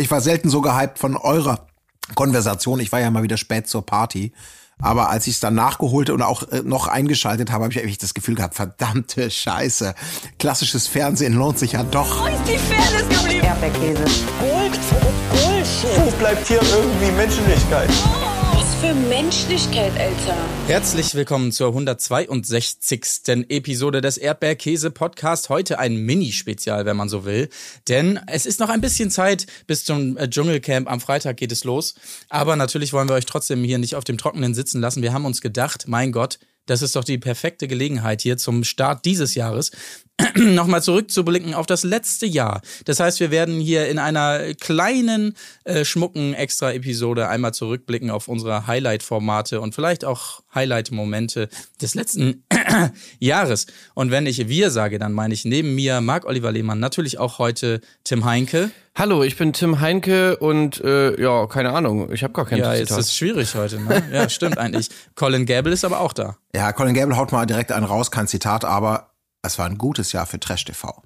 Ich war selten so gehypt von eurer Konversation. Ich war ja mal wieder spät zur Party. Aber als ich es dann nachgeholt und auch äh, noch eingeschaltet habe, habe ich eigentlich das Gefühl gehabt, verdammte Scheiße. Klassisches Fernsehen lohnt sich ja doch. Wo ist die Fairness geblieben? Erdbeerkäse. Gold, Bullshit. Wo bleibt hier irgendwie Menschlichkeit? Was für Menschlichkeit, Alter. Herzlich willkommen zur 162. Episode des Erdbeerkäse Podcast. Heute ein Mini-Spezial, wenn man so will. Denn es ist noch ein bisschen Zeit bis zum äh, Dschungelcamp. Am Freitag geht es los. Aber natürlich wollen wir euch trotzdem hier nicht auf dem Trockenen sitzen lassen. Wir haben uns gedacht, mein Gott, das ist doch die perfekte Gelegenheit hier zum Start dieses Jahres, nochmal zurückzublicken auf das letzte Jahr. Das heißt, wir werden hier in einer kleinen, äh, schmucken Extra-Episode einmal zurückblicken auf unsere Highlight-Formate und vielleicht auch Highlight-Momente des letzten Jahres. Und wenn ich wir sage, dann meine ich neben mir Marc-Oliver Lehmann, natürlich auch heute Tim Heinke. Hallo, ich bin Tim Heinke und äh, ja, keine Ahnung, ich habe gar kein Ja, Zitat. ist es schwierig heute. Ne? Ja, stimmt eigentlich. Colin Gable ist aber auch da. Ja, Colin Gable haut mal direkt einen raus, kein Zitat, aber es war ein gutes Jahr für Trash TV.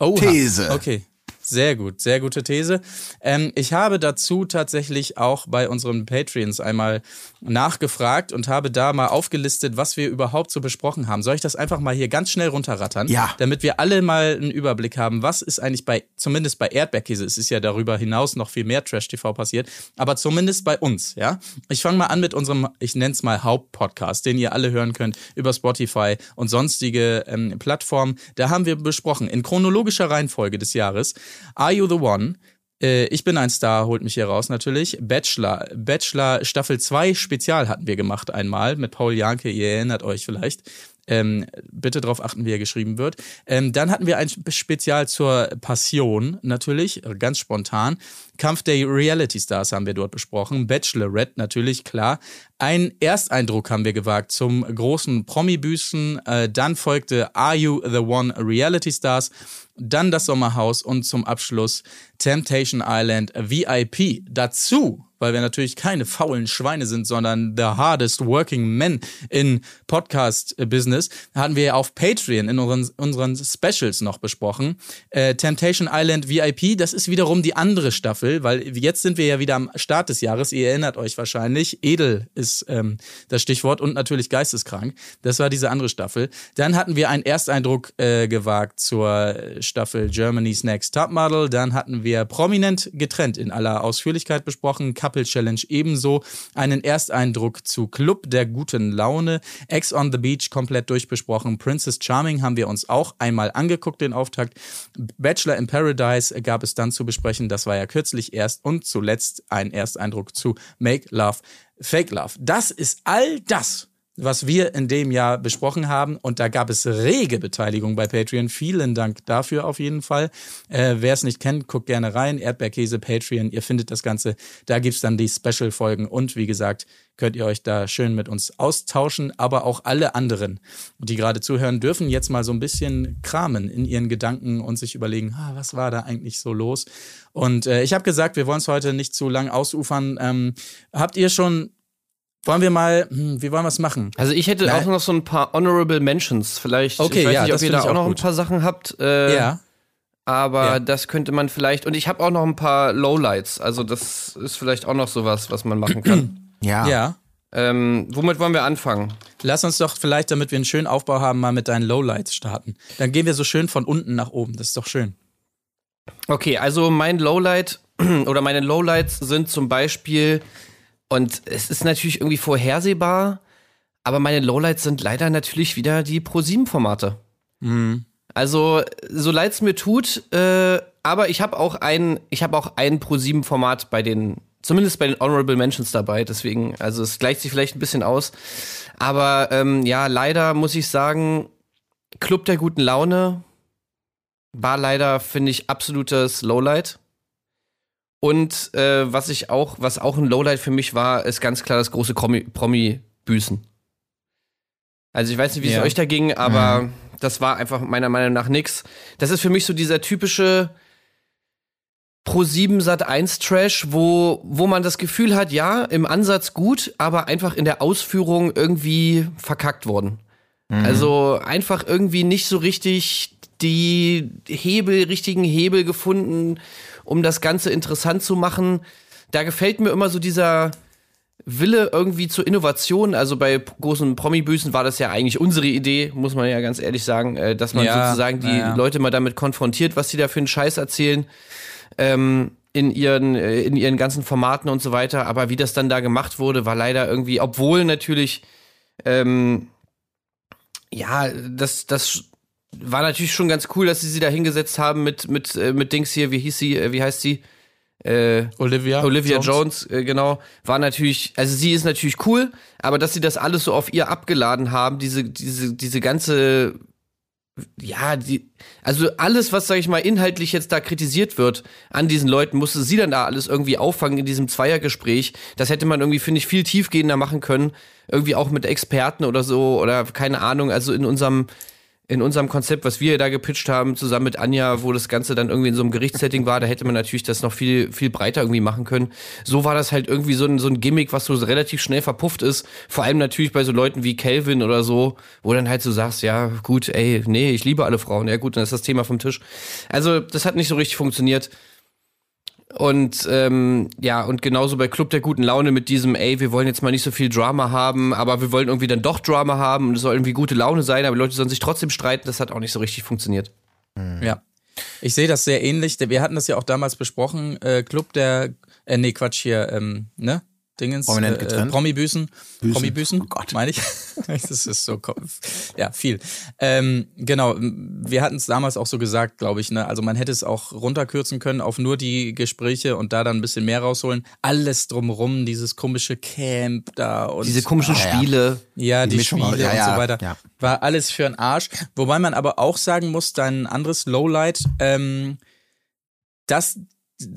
Oha. These. Okay. Sehr gut, sehr gute These. Ähm, ich habe dazu tatsächlich auch bei unseren Patreons einmal nachgefragt und habe da mal aufgelistet, was wir überhaupt so besprochen haben. Soll ich das einfach mal hier ganz schnell runterrattern? Ja. Damit wir alle mal einen Überblick haben, was ist eigentlich bei, zumindest bei Erdbeerkäse, es ist ja darüber hinaus noch viel mehr Trash-TV passiert, aber zumindest bei uns, ja. Ich fange mal an mit unserem, ich nenne es mal Hauptpodcast, den ihr alle hören könnt über Spotify und sonstige ähm, Plattformen. Da haben wir besprochen, in chronologischer Reihenfolge des Jahres, Are You the One? Äh, Ich bin ein Star, holt mich hier raus natürlich. Bachelor, Bachelor Staffel 2 Spezial hatten wir gemacht einmal mit Paul Janke, ihr erinnert euch vielleicht. Ähm, bitte darauf achten, wie er geschrieben wird. Ähm, dann hatten wir ein Spezial zur Passion, natürlich, ganz spontan. Kampf der Reality Stars haben wir dort besprochen. Bachelorette, natürlich, klar. Ein Ersteindruck haben wir gewagt zum großen Promi-Büßen. Äh, dann folgte Are You the One Reality Stars. Dann das Sommerhaus und zum Abschluss Temptation Island VIP. Dazu, weil wir natürlich keine faulen Schweine sind, sondern the hardest working men in Podcast-Business, hatten wir auf Patreon in unseren, unseren Specials noch besprochen. Äh, Temptation Island VIP, das ist wiederum die andere Staffel, weil jetzt sind wir ja wieder am Start des Jahres. Ihr erinnert euch wahrscheinlich. Edel ist ähm, das Stichwort und natürlich geisteskrank. Das war diese andere Staffel. Dann hatten wir einen Ersteindruck äh, gewagt zur Staffel Germany's Next Topmodel. Dann hatten wir prominent getrennt in aller Ausführlichkeit besprochen. Couple Challenge ebenso. Einen Ersteindruck zu Club der guten Laune. Ex on the Beach komplett durchbesprochen. Princess Charming haben wir uns auch einmal angeguckt, den Auftakt. Bachelor in Paradise gab es dann zu besprechen. Das war ja kürzlich erst. Und zuletzt ein Ersteindruck zu Make Love, Fake Love. Das ist all das, was wir in dem Jahr besprochen haben. Und da gab es rege Beteiligung bei Patreon. Vielen Dank dafür auf jeden Fall. Äh, Wer es nicht kennt, guckt gerne rein. Erdbeerkäse, Patreon, ihr findet das Ganze. Da gibt's dann die Special-Folgen. Und wie gesagt, könnt ihr euch da schön mit uns austauschen. Aber auch alle anderen, die gerade zuhören, dürfen jetzt mal so ein bisschen kramen in ihren Gedanken und sich überlegen, ah, was war da eigentlich so los? Und äh, ich habe gesagt, wir wollen es heute nicht zu lang ausufern. Ähm, habt ihr schon wollen wir mal, hm, wie wollen wir es machen? also ich hätte Nein. auch noch so ein paar Honorable Mentions. Vielleicht, Okay, ich weiß ja, nicht, ob das ihr da auch auch noch gut. ein paar Sachen habt. Äh, ja. Aber Ja. das könnte man vielleicht. Und ich habe auch noch ein paar Lowlights. Also das ist vielleicht auch noch sowas, was man machen kann. Ja. Ja. ähm, womit wollen wir anfangen? Lass uns doch vielleicht, damit wir einen schönen Aufbau haben, mal mit deinen Lowlights starten. Dann gehen wir so schön von unten nach oben. Das ist doch schön. Okay, also mein Lowlight oder meine Lowlights sind zum Beispiel, und es ist natürlich irgendwie vorhersehbar, aber meine Lowlights sind leider natürlich wieder die Pro-7-Formate. Also, so leid es mir tut, äh, aber ich habe auch ein, ich habe auch ein Pro-7-Format bei den, zumindest bei den Honorable Mentions dabei, deswegen, also es gleicht sich vielleicht ein bisschen aus. Aber ähm, ja, leider muss ich sagen, Club der guten Laune war leider, finde ich, absolutes Lowlight. Und äh, was ich auch, was auch ein Lowlight für mich war, ist ganz klar das große Promi- Promi-Büßen. Also ich weiß nicht, wie es Ja. euch da ging, aber das war einfach meiner Meinung nach nix. Das ist für mich so dieser typische Pro7 Sat 1 Trash, wo, wo man das Gefühl hat, ja, im Ansatz gut, aber einfach in der Ausführung irgendwie verkackt worden. Also einfach irgendwie nicht so richtig die Hebel, richtigen Hebel gefunden, um das Ganze interessant zu machen. Da gefällt mir immer so dieser Wille irgendwie zur Innovation. Also bei großen Promi-Büßen war das ja eigentlich unsere Idee, muss man ja ganz ehrlich sagen, äh, dass man Ja, sozusagen die ja. Leute mal damit konfrontiert, was sie da für einen Scheiß erzählen. Ähm, in ihren, äh, in ihren ganzen Formaten und so weiter. Aber wie das dann da gemacht wurde, war leider irgendwie, obwohl natürlich, ähm, ja, das, das war natürlich schon ganz cool, dass sie sie da hingesetzt haben mit, mit, äh, mit Dings hier, wie hieß sie, äh, wie heißt sie? Äh, Olivia. Olivia Jones, äh, genau, war natürlich, also sie ist natürlich cool, aber dass sie das alles so auf ihr abgeladen haben, diese, diese, diese ganze, ja, die, also alles, was, sag ich mal, inhaltlich jetzt da kritisiert wird an diesen Leuten, musste sie dann da alles irgendwie auffangen in diesem Zweiergespräch. Das hätte man irgendwie, finde ich, viel tiefgehender machen können. Irgendwie auch mit Experten oder so, oder keine Ahnung, also in unserem, in unserem Konzept, was wir da gepitcht haben, zusammen mit Anja, wo das Ganze dann irgendwie in so einem Gerichtssetting war, da hätte man natürlich das noch viel, viel breiter irgendwie machen können. So war das halt irgendwie so ein, so ein Gimmick, was so relativ schnell verpufft ist. Vor allem natürlich bei so Leuten wie Calvin oder so, wo dann halt so sagst, ja, gut, ey, nee, ich liebe alle Frauen. Ja, gut, dann ist das Thema vom Tisch. Also, das hat nicht so richtig funktioniert. Und ähm, ja, und genauso bei Club der guten Laune mit diesem, ey, wir wollen jetzt mal nicht so viel Drama haben, aber wir wollen irgendwie dann doch Drama haben und es soll irgendwie gute Laune sein, aber die Leute sollen sich trotzdem streiten, das hat auch nicht so richtig funktioniert. Ja. Ich sehe das sehr ähnlich. Wir hatten das ja auch damals besprochen. Äh, Club der, äh, nee, Quatsch hier, ähm, ne? Dingens. Prominent äh, getrennt. Promi-Büßen. Büßen. Promi-Büßen, Oh Gott. meine ich. das ist so, ja, viel. Ähm, genau, wir hatten es damals auch so gesagt, glaube ich, ne? Also man hätte es auch runterkürzen können auf nur die Gespräche und da dann ein bisschen mehr rausholen. Alles drumrum, dieses komische Camp da und Diese komischen Ah, ja. Spiele. ja, die, Mischung aus- Spiele ja, und ja, so weiter. ja. War alles für einen Arsch. Wobei man aber auch sagen muss, dein anderes Lowlight, ähm, das,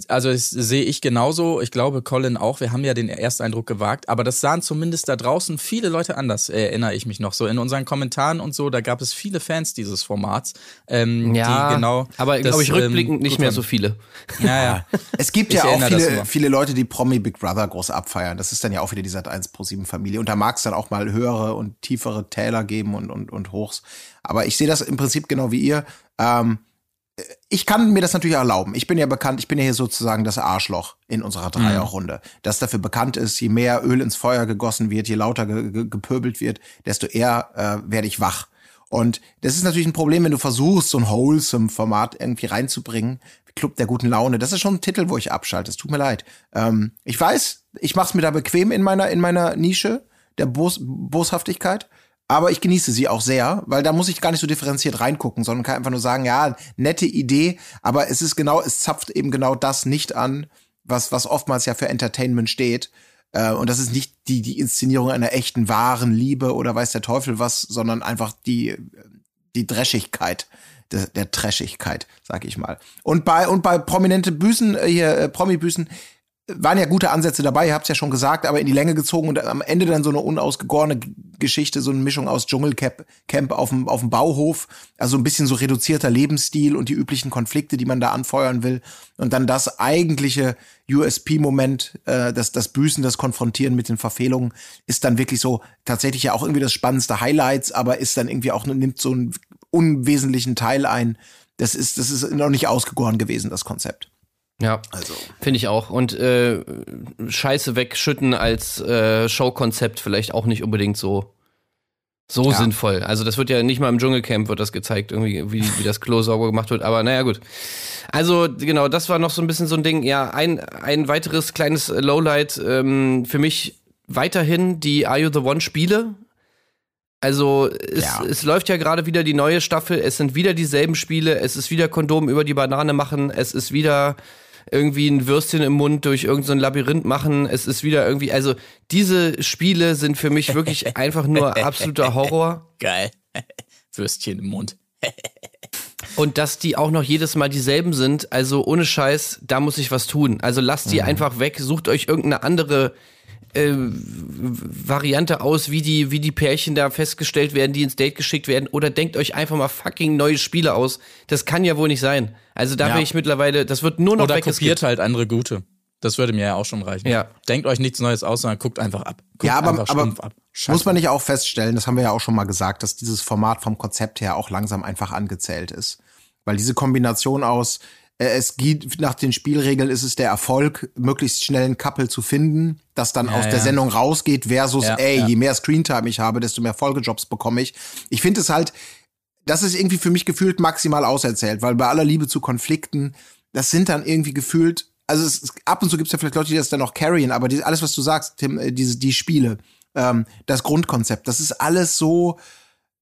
also das sehe ich genauso. Ich glaube, Colin auch. Wir haben ja den Ersteindruck gewagt. Aber das sahen zumindest da draußen viele Leute anders, erinnere ich mich noch. So in unseren Kommentaren und so, da gab es viele Fans dieses Formats. Ähm, Ja, die genau aber das, glaube ich rückblickend ähm, nicht mehr so viele. Ja, ja. Es gibt ja auch viele, viele Leute, die Promi Big Brother groß abfeiern. Das ist dann ja auch wieder die Sat 1 Pro 7 Familie. Und da mag es dann auch mal höhere und tiefere Täler geben und, und, und Hochs. Aber ich sehe das im Prinzip genau wie ihr. Ähm, ich kann mir das natürlich erlauben. Ich bin ja bekannt, ich bin ja hier sozusagen das Arschloch in unserer Dreierrunde. Das dafür bekannt ist, je mehr Öl ins Feuer gegossen wird, je lauter ge ge gepöbelt wird, desto eher äh, werde ich wach. Und das ist natürlich ein Problem, wenn du versuchst, so ein wholesome Format irgendwie reinzubringen. Club der guten Laune. Das ist schon ein Titel, wo ich abschalte. Es tut mir leid. Ähm, ich weiß, ich mache es mir da bequem in meiner, in meiner Nische der Bos Boshaftigkeit. Aber ich genieße sie auch sehr, weil da muss ich gar nicht so differenziert reingucken, sondern kann einfach nur sagen, ja, nette Idee, aber es ist genau, es zapft eben genau das nicht an, was, was oftmals ja für Entertainment steht. Äh, und das ist nicht die, die Inszenierung einer echten, wahren Liebe oder weiß der Teufel was, sondern einfach die, die Dreschigkeit der, der Trashigkeit, sag ich mal. Und bei und bei prominente Büßen äh, hier äh, Promi-Büßen waren ja gute Ansätze dabei, ihr habt's ja schon gesagt, aber in die Länge gezogen und am Ende dann so eine unausgegorene Geschichte, so eine Mischung aus Dschungelcamp Camp auf dem auf dem Bauhof, also ein bisschen so reduzierter Lebensstil und die üblichen Konflikte, die man da anfeuern will und dann das eigentliche USP-Moment, äh, das das Büßen, das Konfrontieren mit den Verfehlungen ist dann wirklich so tatsächlich ja auch irgendwie das spannendste Highlights, aber ist dann irgendwie auch nimmt so einen unwesentlichen Teil ein. Das ist das ist noch nicht ausgegoren gewesen das Konzept. Ja, Also finde ich auch. Und äh, Scheiße wegschütten als äh, Showkonzept vielleicht auch nicht unbedingt so so Ja. sinnvoll. Also das wird ja nicht mal im Dschungelcamp wird das gezeigt, irgendwie wie, wie das Klo sauber gemacht wird. Aber naja gut. Also genau, das war noch so ein bisschen so ein Ding. Ja, ein ein weiteres kleines Lowlight ähm, für mich weiterhin die Are You the One Spiele. Also es, Ja. es läuft ja gerade wieder die neue Staffel, es sind wieder dieselben Spiele, es ist wieder Kondom über die Banane machen, es ist wieder irgendwie ein Würstchen im Mund durch irgendein so Labyrinth machen, es ist wieder irgendwie, also diese Spiele sind für mich wirklich einfach nur absoluter Horror. Geil. Würstchen im Mund. Und dass die auch noch jedes Mal dieselben sind, also ohne Scheiß, da muss ich was tun. Also lasst die einfach weg, sucht euch irgendeine andere äh, Variante aus, wie die, wie die Pärchen da festgestellt werden, die ins Date geschickt werden, oder denkt euch einfach mal fucking neue Spiele aus. Das kann ja wohl nicht sein. Also da Ja. bin ich mittlerweile, das wird nur noch Oder kopiert halt andere gute. Das würde mir ja auch schon reichen. Ja. Denkt euch nichts Neues aus, sondern guckt einfach ab. Guckt Ja, aber, einfach aber ab. Muss man nicht auch feststellen, das haben wir ja auch schon mal gesagt, dass dieses Format vom Konzept her auch langsam einfach angezählt ist. Weil diese Kombination aus Äh, Es geht nach den Spielregeln ist es der Erfolg, möglichst schnell ein Couple zu finden, das dann aus der ja. Sendung rausgeht, versus, Ja, ey, ja. je mehr Screentime ich habe, desto mehr Folgejobs bekomme ich. Ich finde es halt, das ist irgendwie für mich gefühlt maximal auserzählt, weil bei aller Liebe zu Konflikten, das sind dann irgendwie gefühlt, also es, es, ab und zu gibt es ja vielleicht Leute, die das dann noch carryen, aber die, alles, was du sagst, Tim, äh, diese, die Spiele, ähm, das Grundkonzept, das ist alles so,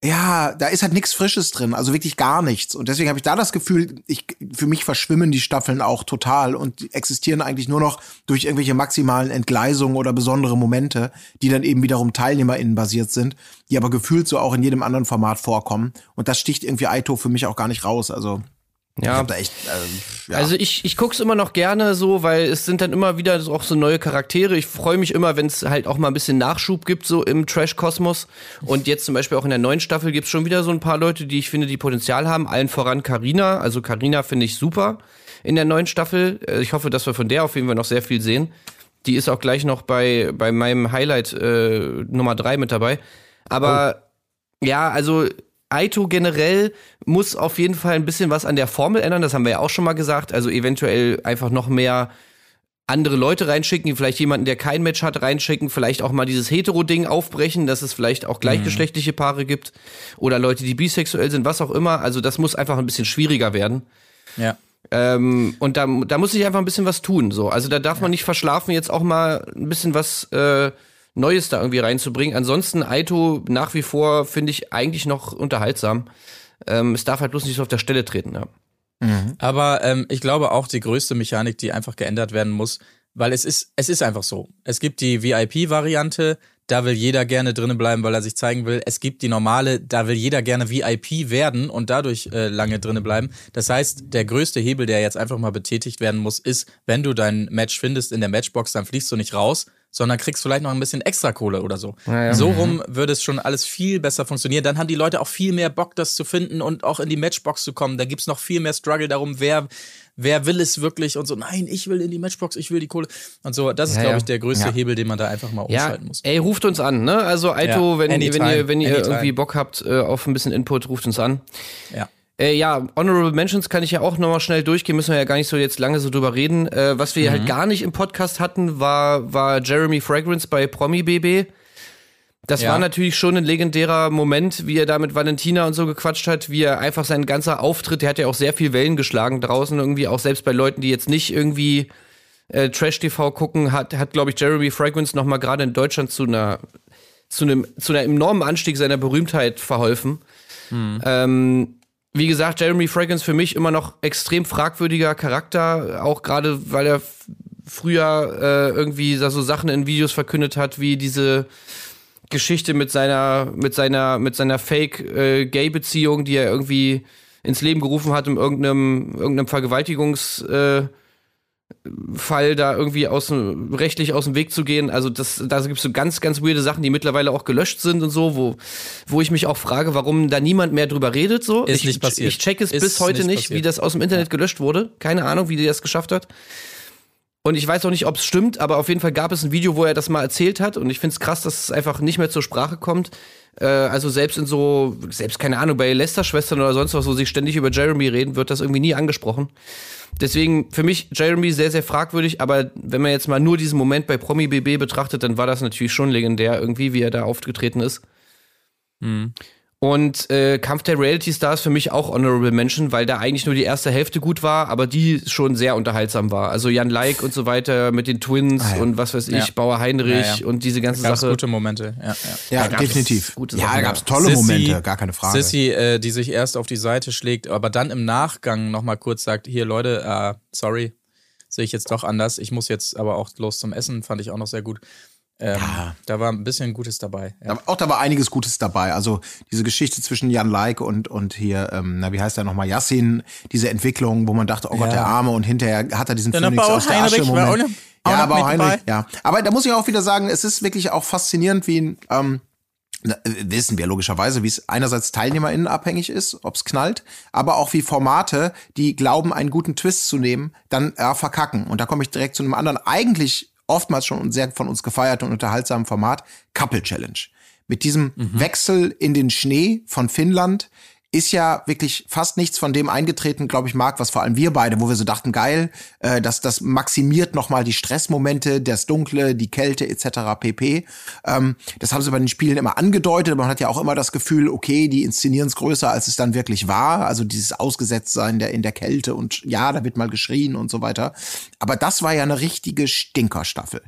ja, da ist halt nichts Frisches drin, also wirklich gar nichts. Und deswegen habe ich da das Gefühl, ich, für mich verschwimmen die Staffeln auch total und existieren eigentlich nur noch durch irgendwelche maximalen Entgleisungen oder besondere Momente, die dann eben wiederum TeilnehmerInnen basiert sind, die aber gefühlt so auch in jedem anderen Format vorkommen. Und das sticht irgendwie Aito für mich auch gar nicht raus. Also Ja. da echt, ähm, ja. Also ich, ich guck's immer noch gerne so, weil es sind dann immer wieder auch so neue Charaktere. Ich freue mich immer, wenn es halt auch mal ein bisschen Nachschub gibt, so im Trash-Kosmos. Und jetzt zum Beispiel auch in der neuen Staffel gibt's schon wieder so ein paar Leute, die ich finde, die Potenzial haben. Allen voran Karina. Also Karina finde ich super in der neuen Staffel. Äh, Ich hoffe, dass wir von der auf jeden Fall noch sehr viel sehen. Die ist auch gleich noch bei, bei meinem Highlight äh, Nummer drei mit dabei. Aber ja, also Aito generell muss auf jeden Fall ein bisschen was an der Formel ändern. Das haben wir ja auch schon mal gesagt. Also eventuell einfach noch mehr andere Leute reinschicken, vielleicht jemanden, der kein Match hat, reinschicken, vielleicht auch mal dieses Hetero-Ding aufbrechen, dass es vielleicht auch gleichgeschlechtliche Paare gibt oder Leute, die bisexuell sind, was auch immer. Also das muss einfach ein bisschen schwieriger werden. Ja. Ähm, und da, da muss ich einfach ein bisschen was tun. So. Also da darf man nicht verschlafen, jetzt auch mal ein bisschen was äh, Neues da irgendwie reinzubringen. Ansonsten Aito nach wie vor finde ich eigentlich noch unterhaltsam. Ähm, es darf halt bloß nicht so auf der Stelle treten. Ja. Aber ähm, ich glaube auch die größte Mechanik, die einfach geändert werden muss, weil es ist, es ist einfach so. Es gibt die VIP-Variante, da will jeder gerne drinnen bleiben, weil er sich zeigen will. Es gibt die normale, da will jeder gerne VIP werden und dadurch äh, lange drinnen bleiben. Das heißt, der größte Hebel, der jetzt einfach mal betätigt werden muss, ist, wenn du dein Match findest in der Matchbox, dann fliegst du nicht raus, sondern kriegst vielleicht noch ein bisschen extra Kohle oder so. So rum würde es schon alles viel besser funktionieren. Dann haben die Leute auch viel mehr Bock, das zu finden und auch in die Matchbox zu kommen. Da gibt's noch viel mehr Struggle darum, wer, wer will es wirklich und so, nein, ich will in die Matchbox, ich will die Kohle. Und so, das ist, Ja, glaube ja. ich, der größte Ja. Hebel, den man da einfach mal Ja, umschalten muss. ey, ruft uns an, ne? Also Aito, Ja, wenn, wenn ihr, wenn ihr anytime. irgendwie Bock habt äh, auf ein bisschen Input, ruft uns an. Ja. Äh, ja, Honorable Mentions kann ich ja auch nochmal schnell durchgehen, müssen wir ja gar nicht so jetzt lange so drüber reden. Äh, was wir Mhm. halt gar nicht im Podcast hatten, war, war Jeremy Fragrance bei Promi BB. Das Ja. war natürlich schon ein legendärer Moment, wie er da mit Valentina und so gequatscht hat, wie er einfach sein ganzer Auftritt, der hat ja auch sehr viel Wellen geschlagen draußen irgendwie, auch selbst bei Leuten, die jetzt nicht irgendwie äh, Trash-TV gucken, hat, hat glaube ich, Jeremy Fragrance nochmal gerade in Deutschland zu einer, zu einem, zu einer enormen Anstieg seiner Berühmtheit verholfen. Ähm, wie gesagt, Jeremy Fragrance für mich immer noch extrem fragwürdiger Charakter, auch gerade weil er früher äh, irgendwie so Sachen in Videos verkündet hat, wie diese Geschichte mit seiner mit seiner mit seiner Fake äh, die er irgendwie ins Leben gerufen hat, um irgendeinem irgendeinem Vergewaltigungs äh, Fall da irgendwie aus dem, rechtlich aus dem Weg zu gehen. Also das, da gibt es so ganz, ganz weirde Sachen, die mittlerweile auch gelöscht sind und so, wo, wo ich mich auch frage, warum da niemand mehr drüber redet. So. Ist ich, nicht passiert. Ich check es Ist bis heute nicht nicht, wie das aus dem Internet gelöscht wurde. Keine Ahnung, wie die das geschafft hat. Und ich weiß auch nicht, ob es stimmt, aber auf jeden Fall gab es ein Video, wo er das mal erzählt hat. Und ich finde es krass, dass es einfach nicht mehr zur Sprache kommt. Äh, also selbst in so, selbst keine Ahnung, bei Lester-Schwestern oder sonst was, wo sie ständig über Jeremy reden, wird das irgendwie nie angesprochen. Deswegen für mich Jeremy sehr, sehr fragwürdig. Aber wenn man jetzt mal nur diesen Moment bei Promi BB betrachtet, dann war das natürlich schon legendär, irgendwie, wie er da aufgetreten ist. Und äh, Kampf der Reality Stars für mich auch Honorable Mention, weil da eigentlich nur die erste Hälfte gut war, aber die schon sehr unterhaltsam war. Also Jan Like und so weiter mit den Twins Ah, ja. und was weiß ich, Ja. Bauer Heinrich Ja, ja. und diese ganze Gab's Sache. gute Momente. Ja, ja. Da definitiv. gute ja, da ja. gab's tolle Sissy- Momente, gar keine Frage. Sissy, äh, die sich erst auf die Seite schlägt, aber dann im Nachgang nochmal kurz sagt, hier Leute, äh, sorry, sehe ich jetzt doch anders. Ich muss jetzt aber auch los zum Essen, fand ich auch noch sehr gut. Ähm, Ja. Da war ein bisschen Gutes dabei. Ja. Da- Auch da war einiges Gutes dabei. Also diese Geschichte zwischen Jan Like und, und hier, ähm, na, wie heißt er nochmal, Yassin, diese Entwicklung, wo man dachte, oh Gott, Ja. der Arme und hinterher hat er diesen Ja, der Phoenix aus der Asche Heinrich war Moment. auch noch- auch ja, Bauer mit Heinrich, dabei. ja. Aber da muss ich auch wieder sagen, es ist wirklich auch faszinierend, wie, ähm, äh, wissen wir logischerweise, wie es einerseits TeilnehmerInnen abhängig ist, ob es knallt, aber auch wie Formate, die glauben, einen guten Twist zu nehmen, dann äh, verkacken. Und da komme ich direkt zu einem anderen, eigentlich oftmals schon sehr von uns gefeierten und unterhaltsamen Format, Couple Challenge. Mit diesem Wechsel in den Schnee von Finnland ist ja wirklich fast nichts von dem eingetreten, glaube ich, Marc, was vor allem wir beide, wo wir so dachten, geil, äh, dass das maximiert nochmal die Stressmomente, das Dunkle, die Kälte etc. pp. Ähm, das haben sie bei den Spielen immer angedeutet, aber man hat ja auch immer das Gefühl, okay, die inszenieren es größer, als es dann wirklich war. Also dieses Ausgesetztsein der, in der Kälte und ja, da wird mal geschrien und so weiter. Aber das war ja eine richtige Stinkerstaffel.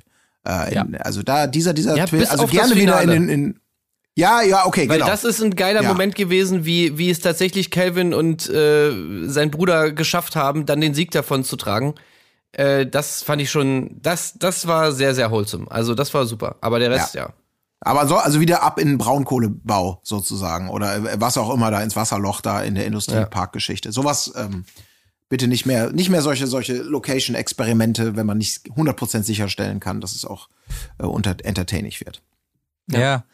Äh, in, Also da dieser, dieser Ja, Twist, also gerne wieder in den, in, ja, ja, okay, Weil genau. das ist ein geiler Ja. Moment gewesen, wie, wie es tatsächlich Calvin und äh, sein Bruder geschafft haben, dann den Sieg davon zu tragen. Äh, das fand ich schon, das, das war sehr, sehr wholesome. Also das war super. Aber der Rest, ja. Aber so, also wieder ab in den Braunkohlebau sozusagen oder äh, was auch immer da ins Wasserloch da in der Industrieparkgeschichte. Sowas ähm, bitte nicht mehr, nicht mehr solche solche Location-Experimente, wenn man nicht 100% sicherstellen kann, dass es auch äh, unter entertaining wird. Ja.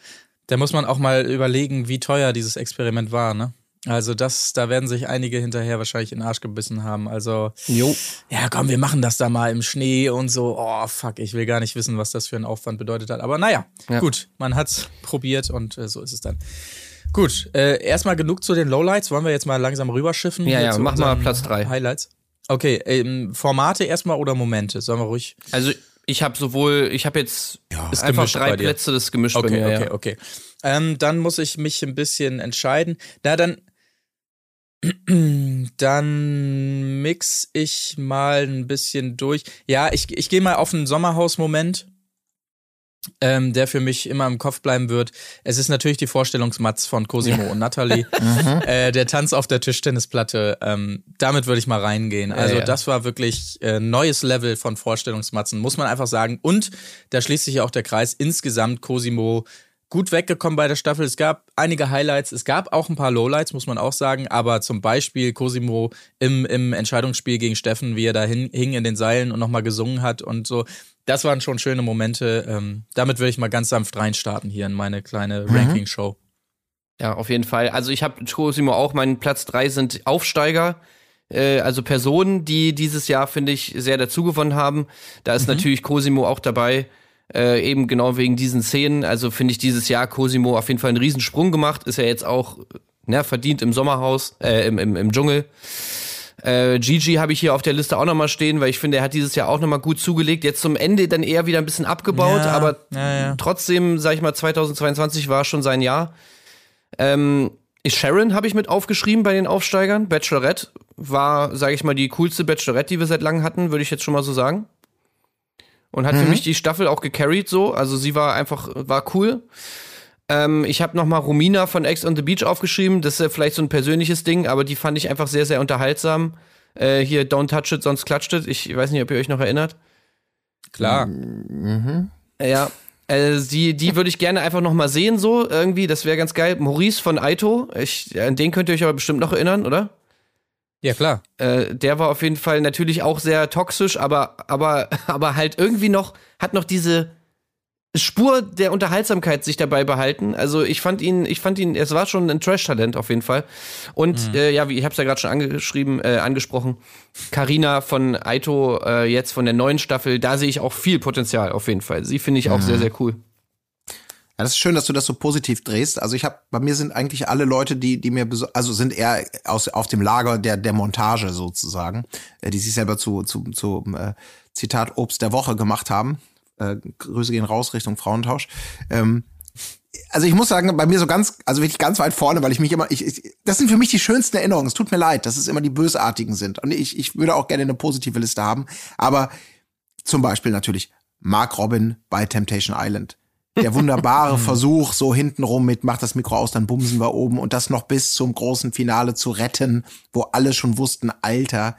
Da muss man auch mal überlegen, wie teuer dieses Experiment war, ne? Also das, da werden sich einige hinterher wahrscheinlich in den Arsch gebissen haben. Also, Jo. ja komm, wir machen das da mal im Schnee und so. Oh, fuck, ich will gar nicht wissen, was das für ein Aufwand bedeutet hat. Aber naja, Ja. gut, man hat's probiert und äh, so ist es dann. Gut, äh, erstmal genug zu den Lowlights. Wollen wir jetzt mal langsam rüberschiffen? Ja, ja, mach mal Platz drei. Highlights. Okay, ähm, Formate erstmal oder Momente? Sollen wir ruhig. Also ich habe sowohl, ich habe jetzt Ist einfach drei. Plätze des gemischt bei Okay, mir. okay, ja. okay. Ähm, dann muss ich mich ein bisschen entscheiden. Na, dann. Dann mix ich mal ein bisschen durch. Ja, ich, ich gehe mal auf einen Sommerhaus-Moment, ähm, der für mich immer im Kopf bleiben wird. Es ist natürlich die Vorstellungsmatz von Cosimo und Natalie. äh, der Tanz auf der Tischtennisplatte. Ähm, damit würde ich mal reingehen. Also, ja. das war wirklich äh, neues Level von Vorstellungsmatzen, muss man einfach sagen. Und da schließt sich ja auch der Kreis. Insgesamt Cosimo gut weggekommen bei der Staffel. Es gab einige Highlights, es gab auch ein paar Lowlights, muss man auch sagen, aber zum Beispiel Cosimo im, im Entscheidungsspiel gegen Steffen, wie er da hin, hing in den Seilen und nochmal gesungen hat und so. Das waren schon schöne Momente. Ähm, damit würde ich mal ganz sanft reinstarten hier in meine kleine Ranking-Show. Ja, auf jeden Fall. Also ich habe Cosimo auch, mein Platz drei sind Aufsteiger. Äh, also Personen, die dieses Jahr, finde ich, sehr dazugewonnen haben. Da ist natürlich Cosimo auch dabei. Äh, eben genau wegen diesen Szenen. Also finde ich dieses Jahr Cosimo auf jeden Fall einen Riesensprung gemacht. Ist ja jetzt auch ne, verdient im Sommerhaus, äh, im, im, im Dschungel. Äh, Gigi habe ich hier auf der Liste auch nochmal stehen, weil ich finde, er hat dieses Jahr auch nochmal gut zugelegt. Jetzt zum Ende dann eher wieder ein bisschen abgebaut, Ja, aber ja, ja. trotzdem, sag ich mal, 2022 war schon sein Jahr. Ähm, Sharon habe ich mit aufgeschrieben bei den Aufsteigern. Bachelorette war, sage ich mal, die coolste Bachelorette, die wir seit langem hatten, würde ich jetzt schon mal so sagen. Und hat für mich die Staffel auch gecarried so. Also sie war einfach, war cool. Ähm, ich habe noch mal Romina von Ex on the Beach aufgeschrieben. Das ist ja vielleicht so ein persönliches Ding, aber die fand ich einfach sehr, sehr unterhaltsam. Äh, hier, Don't Touch It, sonst klatscht it. Ich weiß nicht, ob ihr euch noch erinnert. Klar. Ja. Äh, die, die würde ich gerne einfach noch mal sehen, so irgendwie. Das wäre ganz geil. Maurice von Aito. Ich, an den könnt ihr euch aber bestimmt noch erinnern, oder? Ja, klar. Äh, der war auf jeden Fall natürlich auch sehr toxisch, aber, aber, aber halt irgendwie noch, hat noch diese Spur der Unterhaltsamkeit sich dabei behalten. Also ich fand ihn, ich fand ihn, es war schon ein Trash-Talent auf jeden Fall. Und äh, ja, wie ich habe es ja gerade schon angeschrieben, äh, angesprochen, Karina von Aito äh, jetzt von der neuen Staffel, da sehe ich auch viel Potenzial auf jeden Fall. Sie finde ich auch sehr, sehr cool. Ja, das ist schön, dass du das so positiv drehst. Also ich habe, bei mir sind eigentlich alle Leute, die, die mir, also sind eher aus, auf dem Lager der, der Montage sozusagen, äh, die sich selber zu, zu, zu äh, Zitat Obst der Woche gemacht haben. Äh, Grüße gehen raus Richtung Frauentausch. Ähm, also ich muss sagen, bei mir so ganz, also wirklich ganz weit vorne, weil ich mich immer, ich, ich, das sind für mich die schönsten Erinnerungen. Es tut mir leid, dass es immer die bösartigen sind. Und ich, ich würde auch gerne eine positive Liste haben. Aber zum Beispiel natürlich Mark Robin bei Temptation Island. Der wunderbare Versuch, so hintenrum mit, mach das Mikro aus, dann bumsen wir oben und das noch bis zum großen Finale zu retten, wo alle schon wussten, Alter,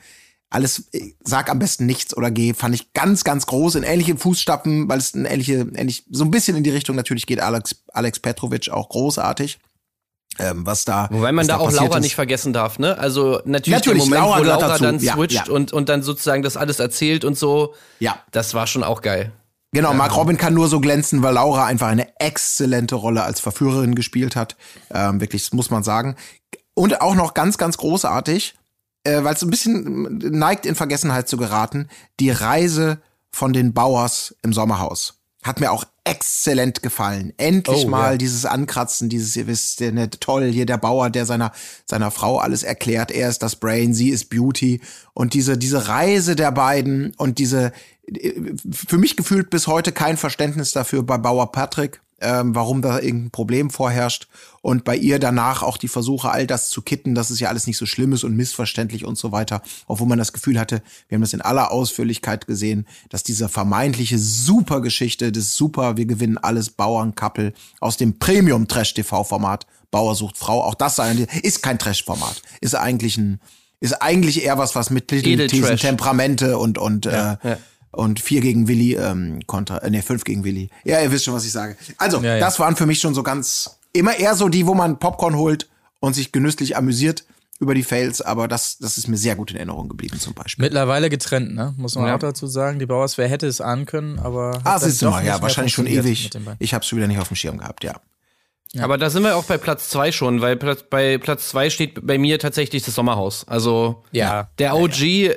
alles, äh, sag am besten nichts oder geh, fand ich ganz, ganz groß in ähnliche Fußstapfen, weil es ein ähnliche, ähnlich, so ein bisschen in die Richtung natürlich geht Alex, Alex Petrovic auch großartig. Ähm, was da. Wobei man was da auch Laura ist. nicht vergessen darf, ne? Also natürlich, Natürlich, Moment, Laura wo Laura dann Ja, switcht ja. Und, und dann sozusagen das alles erzählt und so. Ja. Das war schon auch geil. Genau, Mark Robin kann nur so glänzen, weil Laura einfach eine exzellente Rolle als Verführerin gespielt hat. Ähm, wirklich, das muss man sagen. Und auch noch ganz, ganz großartig, äh, weil es ein bisschen neigt in Vergessenheit zu geraten, die Reise von den Bauers im Sommerhaus. hat mir auch exzellent gefallen. Endlich Oh, mal ja. dieses Ankratzen, dieses, ihr wisst, ne, toll, hier der Bauer, der seiner, seiner Frau alles erklärt. Er ist das Brain, sie ist Beauty. Und diese, diese Reise der beiden und diese, äh, für mich gefühlt bis heute kein Verständnis dafür bei Bauer Patrick, ähm, warum da irgendein Problem vorherrscht. Und bei ihr danach auch die Versuche, all das zu kitten, dass es ja alles nicht so schlimm ist und missverständlich und so weiter. Obwohl man das Gefühl hatte, wir haben das in aller Ausführlichkeit gesehen, dass diese vermeintliche Supergeschichte des Super, wir gewinnen alles Bauernkappel aus dem Premium-Trash-TV-Format Bauer sucht Frau, auch das ist kein Trash-Format. Ist eigentlich ein, ist eigentlich eher was, was mit Thesen, Edeltrash. Temperamente und, und, äh, ja. Und vier gegen Willi, ähm, kontra, äh, nee, fünf gegen Willi. Ja, ihr wisst schon, was ich sage. Also, Ja, ja. das waren für mich schon so ganz, immer eher so die, wo man Popcorn holt und sich genüsslich amüsiert über die Fails, aber das, das ist mir sehr gut in Erinnerung geblieben zum Beispiel. Mittlerweile getrennt, ne? Muss man Ja. auch dazu sagen. Die Bauers, wer hätte es ahnen können, aber. Ah, siehst du doch mal, nicht ja, mehr wahrscheinlich schon ewig. Ich habe schon wieder nicht auf dem Schirm gehabt, ja. Aber da sind wir auch bei Platz zwei schon, weil Platz, bei Platz zwei steht bei mir tatsächlich das Sommerhaus. Also Ja. der OG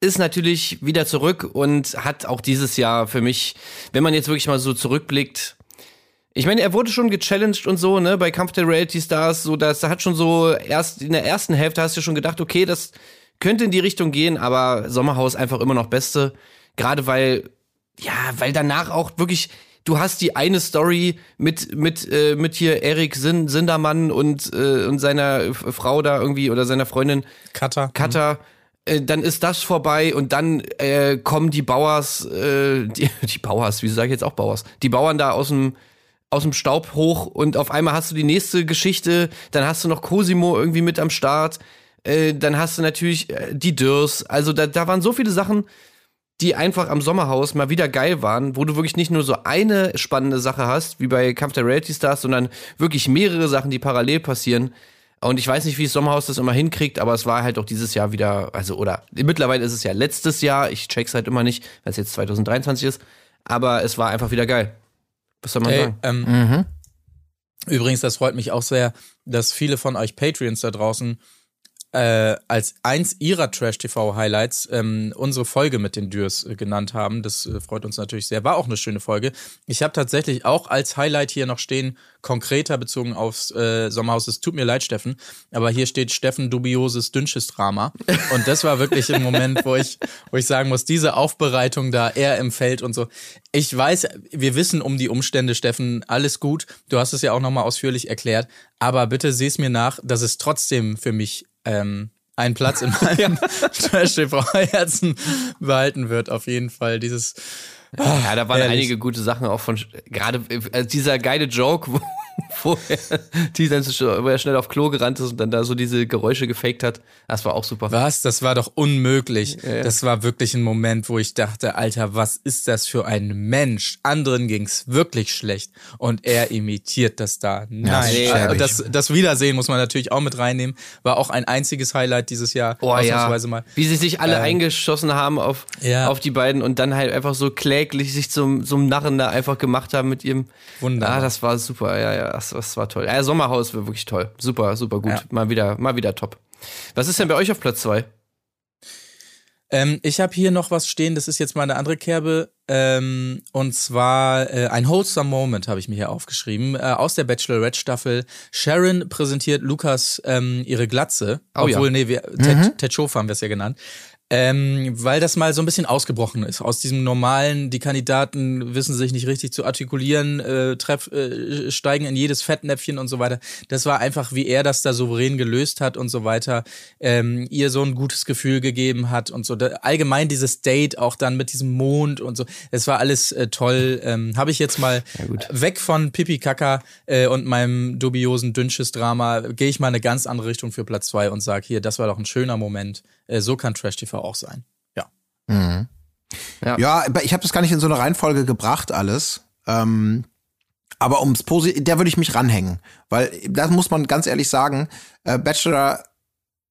ist natürlich wieder zurück und hat auch dieses Jahr für mich, wenn man jetzt wirklich mal so zurückblickt, ich meine, er wurde schon gechallenged und so, ne, bei Kampf der Reality Stars, so, das hat schon so, erst in der ersten Hälfte hast du schon gedacht, okay, das könnte in die Richtung gehen, aber Sommerhaus einfach immer noch Beste. Gerade weil, ja, weil danach auch wirklich, du hast die eine Story mit, mit, äh, mit hier Erik Sin Sindermann und, äh, und seiner Frau da irgendwie oder seiner Freundin Cutter. Cutter. Äh, dann ist das vorbei und dann äh, kommen die Bauers, äh, die, die Bauers, wie sage ich jetzt auch Bauers, die Bauern da aus dem aus dem Staub hoch und auf einmal hast du die nächste Geschichte, dann hast du noch Cosimo irgendwie mit am Start, äh, dann hast du natürlich äh, die Dürrs, also da, da waren so viele Sachen, die einfach am Sommerhaus mal wieder geil waren, wo du wirklich nicht nur so eine spannende Sache hast, wie bei Kampf der Reality Stars, sondern wirklich mehrere Sachen, die parallel passieren. Und ich weiß nicht, wie das Sommerhaus das immer hinkriegt, aber es war halt auch dieses Jahr wieder, also, oder mittlerweile ist es ja letztes Jahr, ich check's halt immer nicht, weil es jetzt 2023 ist, aber es war einfach wieder geil. Was soll man Ey, sagen? ähm, Übrigens, das freut mich auch sehr, dass viele von euch Patreons da draußen äh, als eins ihrer Trash-TV-Highlights ähm, unsere Folge mit den Dürs äh, genannt haben. Das äh, freut uns natürlich sehr. War auch eine schöne Folge. Ich habe tatsächlich auch als Highlight hier noch stehen, konkreter bezogen aufs äh, Sommerhaus. Es tut mir leid, Steffen, aber hier steht Steffen dubioses dünnsches Drama. Und das war wirklich ein Moment, wo ich, wo ich sagen muss, diese Aufbereitung da, er im Feld und so. Ich weiß, wir wissen um die Umstände, Steffen, alles gut. Du hast es ja auch nochmal ausführlich erklärt. Aber bitte sieh es mir nach, dass es trotzdem für mich ähm, einen Platz in meinem Trash-TV-Herzen behalten wird. Auf jeden Fall dieses. Ja, da waren ehrlich. einige gute Sachen auch von, gerade äh, dieser geile Joke, wo, wo er, die dann er schnell auf Klo gerannt ist und dann da so diese Geräusche gefaked hat. Das war auch super. Was? Das war doch unmöglich. Das war wirklich ein Moment, wo ich dachte, Alter, was ist das für ein Mensch? Anderen ging's wirklich schlecht und er imitiert das da. Nein. Äh, schäbig. das, das Wiedersehen muss man natürlich auch mit reinnehmen. War auch ein einziges Highlight dieses Jahr. Oh ja, ausnahmsweise mal. wie sie sich alle eingeschossen haben auf, Ja. auf die beiden und dann halt einfach so kläglich sich zum, zum Narren da einfach gemacht haben mit ihrem. Wunderbar. Ah, das war super, ja, ja, das, das war toll. Ja, Sommerhaus war wirklich toll. Super, super gut. Ja. Mal wieder, mal wieder top. Was ist denn bei euch auf Platz zwei? Ähm, ich habe hier noch was stehen, das ist jetzt mal eine andere Kerbe. Ähm, und zwar äh, ein Wholesome Moment habe ich mir hier aufgeschrieben. Äh, aus der Bachelorette-Staffel. Sharon präsentiert Lukas ähm, ihre Glatze. Oh ja. obwohl, nee, wir, Ted, Ted Schof haben wir es ja genannt. Ähm, weil das mal so ein bisschen ausgebrochen ist. Aus diesem normalen, die Kandidaten wissen sich nicht richtig zu artikulieren, äh, treff, äh, steigen in jedes Fettnäpfchen und so weiter. Das war einfach, wie er das da souverän gelöst hat und so weiter, ähm, ihr so ein gutes Gefühl gegeben hat und so. Da, allgemein dieses Date auch dann mit diesem Mond und so. Es war alles äh, toll. Ähm, Habe ich jetzt mal weg von Pipi Kaka äh, und meinem dubiosen Dünnsches-Drama, gehe ich mal eine ganz andere Richtung für Platz zwei und sage hier, das war doch ein schöner Moment. Äh, so kann Trash TV auch sein. Ja. Ja, aber ich habe das gar nicht in so eine Reihenfolge gebracht, alles. Ähm, aber ums Posi der würde ich mich ranhängen. Weil, das muss man ganz ehrlich sagen, äh, Bachelor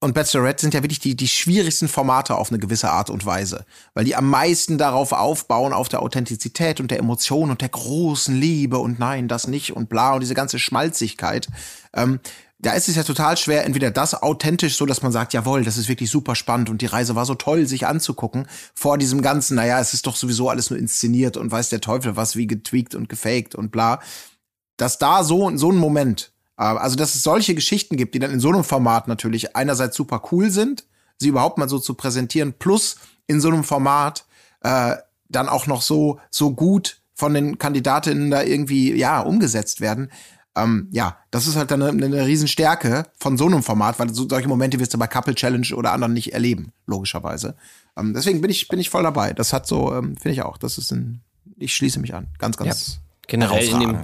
und Bachelorette sind ja wirklich die, die schwierigsten Formate auf eine gewisse Art und Weise. Weil die am meisten darauf aufbauen, auf der Authentizität und der Emotion und der großen Liebe und nein, das nicht und bla und diese ganze Schmalzigkeit. Ähm, da ist es ja total schwer, entweder das authentisch, so dass man sagt, jawohl, das ist wirklich super spannend und die Reise war so toll, sich anzugucken, vor diesem ganzen, naja, es ist doch sowieso alles nur inszeniert und weiß der Teufel was, wie getweakt und gefaked und bla. Dass da so, so ein Moment, äh, also dass es solche Geschichten gibt, die dann in so einem Format natürlich einerseits super cool sind, sie überhaupt mal so zu präsentieren, plus in so einem Format äh, dann auch noch so, so gut von den Kandidatinnen da irgendwie, ja, umgesetzt werden. Ähm, ja, das ist halt dann eine, eine Riesenstärke von so einem Format, weil so, solche Momente wirst du bei Couple Challenge oder anderen nicht erleben, logischerweise. Ähm, deswegen bin ich, bin ich voll dabei. Das hat so, ähm, finde ich auch, das ist ein, ich schließe mich an. Ganz, ganz Generell in dem.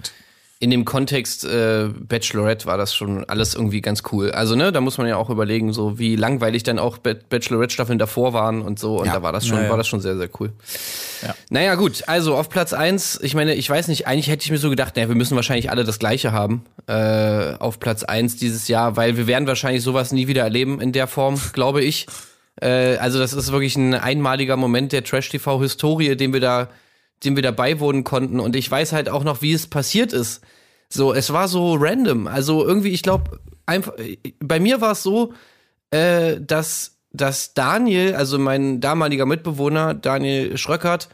In dem Kontext äh, Bachelorette war das schon alles irgendwie ganz cool. Also, ne, da muss man ja auch überlegen, so wie langweilig dann auch Ba- Bachelorette-Staffeln davor waren und so. Und Ja. da war das schon, Naja. war das schon sehr, sehr cool. Ja. Naja, gut, also auf Platz eins. ich meine, ich weiß nicht, eigentlich hätte ich mir so gedacht, naja, wir müssen wahrscheinlich alle das Gleiche haben äh, auf Platz eins dieses Jahr, weil wir werden wahrscheinlich sowas nie wieder erleben in der Form, glaube ich. Äh, also, das ist wirklich ein einmaliger Moment der Trash-TV-Historie, den wir da, dem wir da beiwohnen konnten. Und ich weiß halt auch noch, wie es passiert ist. So, es war so random. Also irgendwie, ich glaube, einfach, bei mir war es so, äh, dass, dass Daniel, also mein damaliger Mitbewohner, Daniel Schröckert,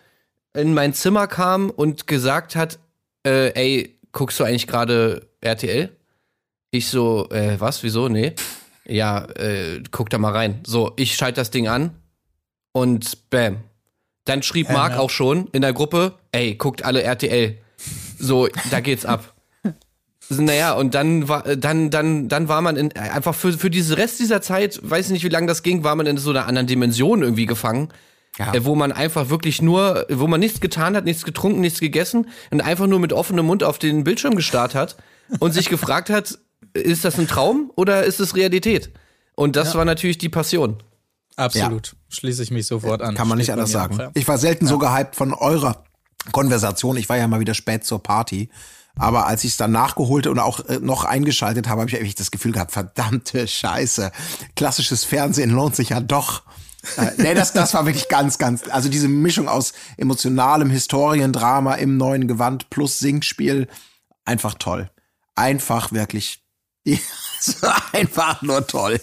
in mein Zimmer kam und gesagt hat, äh, ey, guckst du eigentlich gerade RTL? Ich so, äh, was, wieso? Nee. Ja, äh, guck da mal rein. So, ich schalte das Ding an und bam. Dann schrieb Marc ja. auch schon in der Gruppe, ey, guckt alle RTL. So, da geht's ab. Naja, und dann war, dann, dann, dann war man in, einfach für, für diesen Rest dieser Zeit, weiß ich nicht, wie lange das ging, war man in so einer anderen Dimension irgendwie gefangen. Ja. Äh, wo man einfach wirklich nur, wo man nichts getan hat, nichts getrunken, nichts gegessen und einfach nur mit offenem Mund auf den Bildschirm gestarrt hat und sich gefragt hat, ist das ein Traum oder ist es Realität? Und das war natürlich die Passion. Absolut. Schließe ich mich sofort an. Kann man nicht Steht anders sagen. auch, ja. Ich war selten so gehypt von eurer Konversation. Ich war ja mal wieder spät zur Party. Aber als ich es dann nachgeholt und auch äh, noch eingeschaltet habe, habe ich eigentlich das Gefühl gehabt, verdammte Scheiße. Klassisches Fernsehen lohnt sich ja doch. Äh, nee, das, das war wirklich ganz, ganz, also diese Mischung aus emotionalem Historiendrama im neuen Gewand plus Singspiel, einfach toll. Einfach wirklich, einfach nur toll.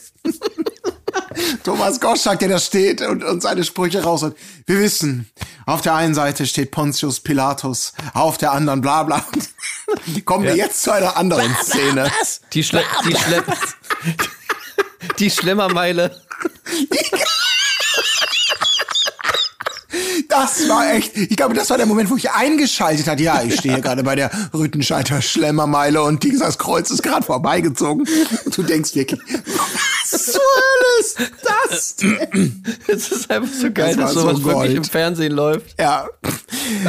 Thomas Goschak, der da steht und, und seine Sprüche raus hat. Wir wissen, auf der einen Seite steht Pontius Pilatus, auf der anderen bla bla. Kommen wir jetzt zu einer anderen Szene. Die, Schle die, Schle die Schlemmermeile. Das war echt, ich glaube, das war der Moment, wo ich eingeschaltet hat. Ja, ich stehe gerade bei der Rüttenscheiter Schlemmermeile und dieses Kreuz ist gerade vorbeigezogen. Und du denkst wirklich, was zur Hölle ist das? Es ist einfach so geil, Das dass sowas so wirklich im Fernsehen läuft. Ja,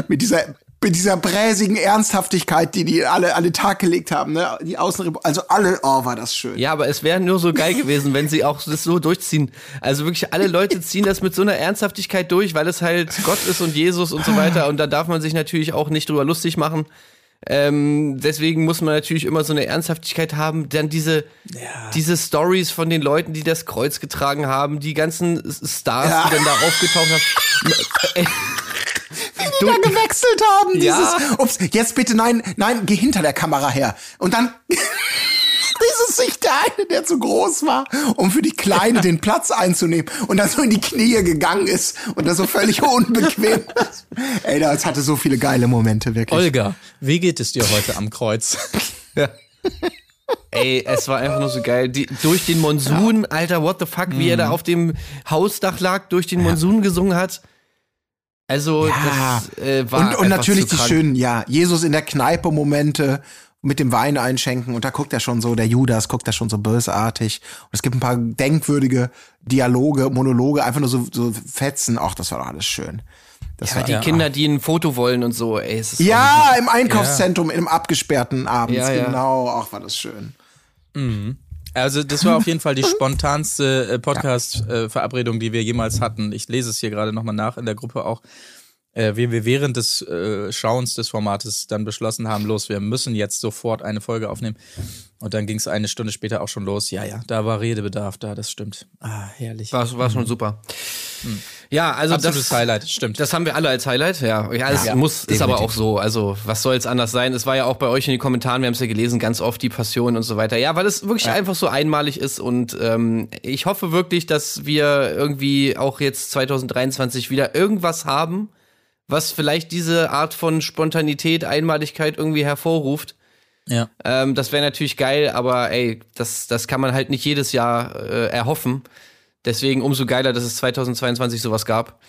mit dieser mit dieser bräsigen Ernsthaftigkeit, die die alle an den Tag gelegt haben, ne? Die Außenrep also alle, oh, war das schön. Ja, aber es wäre nur so geil gewesen, wenn sie auch das so durchziehen. Also wirklich alle Leute ziehen das mit so einer Ernsthaftigkeit durch, weil es halt Gott ist und Jesus und so weiter. Und da darf man sich natürlich auch nicht drüber lustig machen. Ähm, deswegen muss man natürlich immer so eine Ernsthaftigkeit haben. Dann diese, diese Stories von den Leuten, die das Kreuz getragen haben, die ganzen Stars, Ja. die dann da aufgetaucht haben. die da gewechselt haben. Ja. Dieses, ups, jetzt bitte, nein, nein, geh hinter der Kamera her. Und dann dieses sich der eine, der zu groß war, um für die Kleine den Platz einzunehmen und dann so in die Knie gegangen ist und das so völlig unbequem ist. Ey, das hatte so viele geile Momente, wirklich. Olga, wie geht es dir heute am Kreuz? Ey, es war einfach nur so geil. Die, durch den Monsun, Alter, what the fuck, wie er Mhm. da auf dem Hausdach lag, durch den Monsun gesungen hat. Also, Ja. das äh, war. und, und natürlich zu die schönen, ja, Jesus in der Kneipe Momente mit dem Wein einschenken und da guckt er schon so, der Judas guckt da schon so bösartig und es gibt ein paar denkwürdige Dialoge, Monologe, einfach nur so, so Fetzen, ach, das war doch alles schön. Das Ja, war, die Kinder, die ein Foto wollen und so, ey, ist ja, im Einkaufszentrum, im abgesperrten abends, Ja, ja. genau, ach, war das schön. Also das war auf jeden Fall die spontanste äh, Podcast-Verabredung, die wir jemals hatten. Ich lese es hier gerade nochmal nach in der Gruppe auch. Äh, wie wir während des äh, Schauens des Formates dann beschlossen haben, los, wir müssen jetzt sofort eine Folge aufnehmen. Und dann ging es eine Stunde später auch schon los. Ja, ja, da war Redebedarf da, das stimmt. Ah, herrlich. War, war schon super. Ja, also Absolutes das, Highlight, stimmt. Das haben wir alle als Highlight, ja. Ja, es Ja, muss, ist aber definitiv. auch so. Also, was soll es anders sein? Es war ja auch bei euch in den Kommentaren, wir haben es ja gelesen, ganz oft die Passion und so weiter. Ja, weil es wirklich einfach so einmalig ist und ähm, ich hoffe wirklich, dass wir irgendwie auch jetzt 2023 wieder irgendwas haben, was vielleicht diese Art von Spontanität, Einmaligkeit irgendwie hervorruft. ja. Ähm, das wäre natürlich geil, aber ey, das, das kann man halt nicht jedes Jahr äh, erhoffen. Deswegen umso geiler, dass es 2022 sowas gab.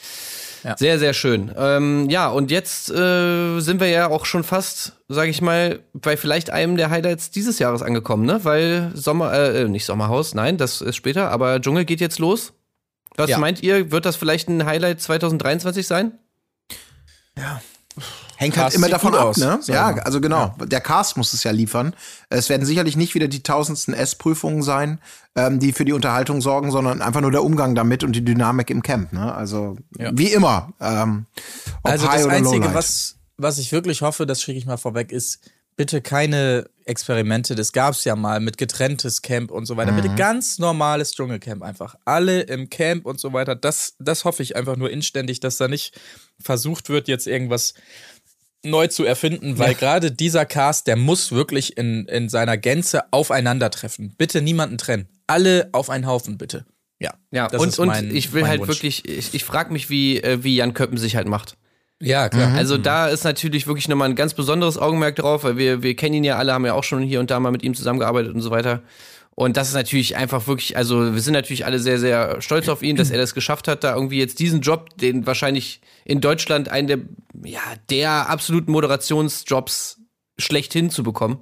Ja. Sehr, sehr schön. Ähm, ja, und jetzt äh, sind wir ja auch schon fast, sage ich mal, bei vielleicht einem der Highlights dieses Jahres angekommen, ne? Weil Sommer, äh, nicht Sommerhaus, nein, das ist später, aber Dschungel geht jetzt los. Was Ja. meint ihr? Wird das vielleicht ein Highlight 2023 sein? Hängt Cast halt immer davon ab, aus, ne? Ja, also genau. Der Cast muss es ja liefern. Es werden sicherlich nicht wieder die tausendsten S-Prüfungen sein, ähm, die für die Unterhaltung sorgen, sondern einfach nur der Umgang damit und die Dynamik im Camp, ne? Also Ja. wie immer. Ähm, Also das Einzige, was, was ich wirklich hoffe, das schicke ich mal vorweg, ist bitte keine Experimente. Das gab's ja mal mit getrenntes Camp und so weiter. Bitte Mhm. ganz normales Dschungelcamp einfach. Alle im Camp und so weiter. Das, das hoffe ich einfach nur inständig, dass da nicht versucht wird, jetzt irgendwas neu zu erfinden, weil gerade dieser Cast, der muss wirklich in, in seiner Gänze aufeinandertreffen. Bitte niemanden trennen. Alle auf einen Haufen, bitte. Ja, Ja, das und, ist und mein- ich will mein halt Wunsch. wirklich, ich, ich frage mich, wie, äh, wie Jan Köppen sich halt macht. Ja, klar. Also da ist natürlich wirklich nochmal ein ganz besonderes Augenmerk drauf, weil wir, wir kennen ihn ja alle, haben ja auch schon hier und da mal mit ihm zusammengearbeitet und so weiter. Und das ist natürlich einfach wirklich, also wir sind natürlich alle sehr, sehr stolz auf ihn, dass er das geschafft hat, da irgendwie jetzt diesen Job, den wahrscheinlich in Deutschland einen der, ja, der absoluten Moderationsjobs schlechthin zu bekommen.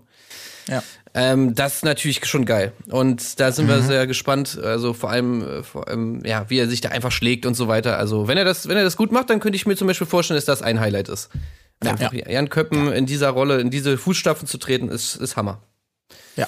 Ja. Ähm, das ist natürlich schon geil. Und da sind wir sehr gespannt. Also vor allem, äh, vor allem, ja, wie er sich da einfach schlägt und so weiter. Also wenn er das, wenn er das gut macht, dann könnte ich mir zum Beispiel vorstellen, dass das ein Highlight ist. Einfach Jan Köppen in dieser Rolle, in diese Fußstapfen zu treten, ist, ist Hammer. Ja.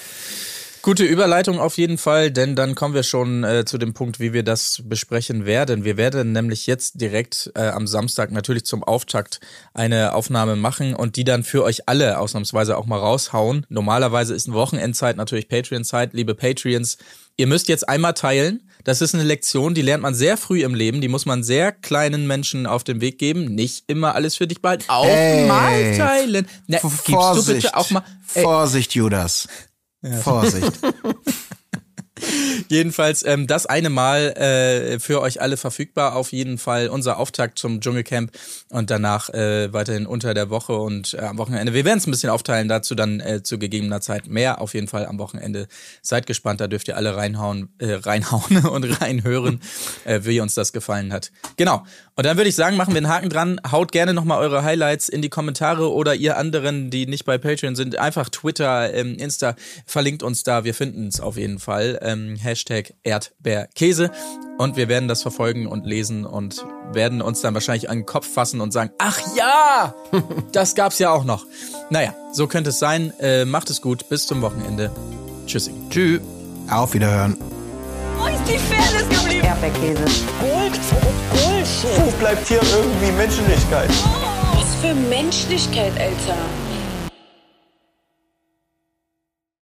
Gute Überleitung auf jeden Fall, denn dann kommen wir schon äh, zu dem Punkt, wie wir das besprechen werden. Wir werden nämlich jetzt direkt äh, am Samstag natürlich zum Auftakt eine Aufnahme machen und die dann für euch alle ausnahmsweise auch mal raushauen. Normalerweise ist eine Wochenendzeit natürlich Patreon-Zeit, liebe Patreons. Ihr müsst jetzt einmal teilen. Das ist eine Lektion, die lernt man sehr früh im Leben. Die muss man sehr kleinen Menschen auf den Weg geben. Nicht immer alles für dich behalten. Auch Ey. mal teilen. Na, V- gibst du bitte auch mal. Ey, Vorsicht, Judas. Vorsicht. Jedenfalls ähm, das eine Mal äh, für euch alle verfügbar. Auf jeden Fall unser Auftakt zum Dschungelcamp und danach äh, weiterhin unter der Woche und äh, am Wochenende. Wir werden es ein bisschen aufteilen, dazu dann äh, zu gegebener Zeit mehr. Auf jeden Fall am Wochenende. Seid gespannt, da dürft ihr alle reinhauen, äh, reinhauen und reinhören, äh, wie uns das gefallen hat. Genau. Und dann würde ich sagen, machen wir einen Haken dran. Haut gerne nochmal eure Highlights in die Kommentare oder ihr anderen, die nicht bei Patreon sind, einfach Twitter, ähm, Insta, verlinkt uns da. Wir finden es auf jeden Fall. Ähm, Hashtag Erdbeerkäse. Und wir werden das verfolgen und lesen und werden uns dann wahrscheinlich an den Kopf fassen und sagen, ach ja, das gab's ja auch noch. Naja, so könnte es sein. Äh, macht es gut. Bis zum Wochenende. Tschüssi. Tschüss. Auf Wiederhören. Wo ist die Fairness geblieben? Erdbeerkäse. Gold, Bullshit. Wo bleibt hier irgendwie Menschlichkeit? Was für Menschlichkeit, Alter.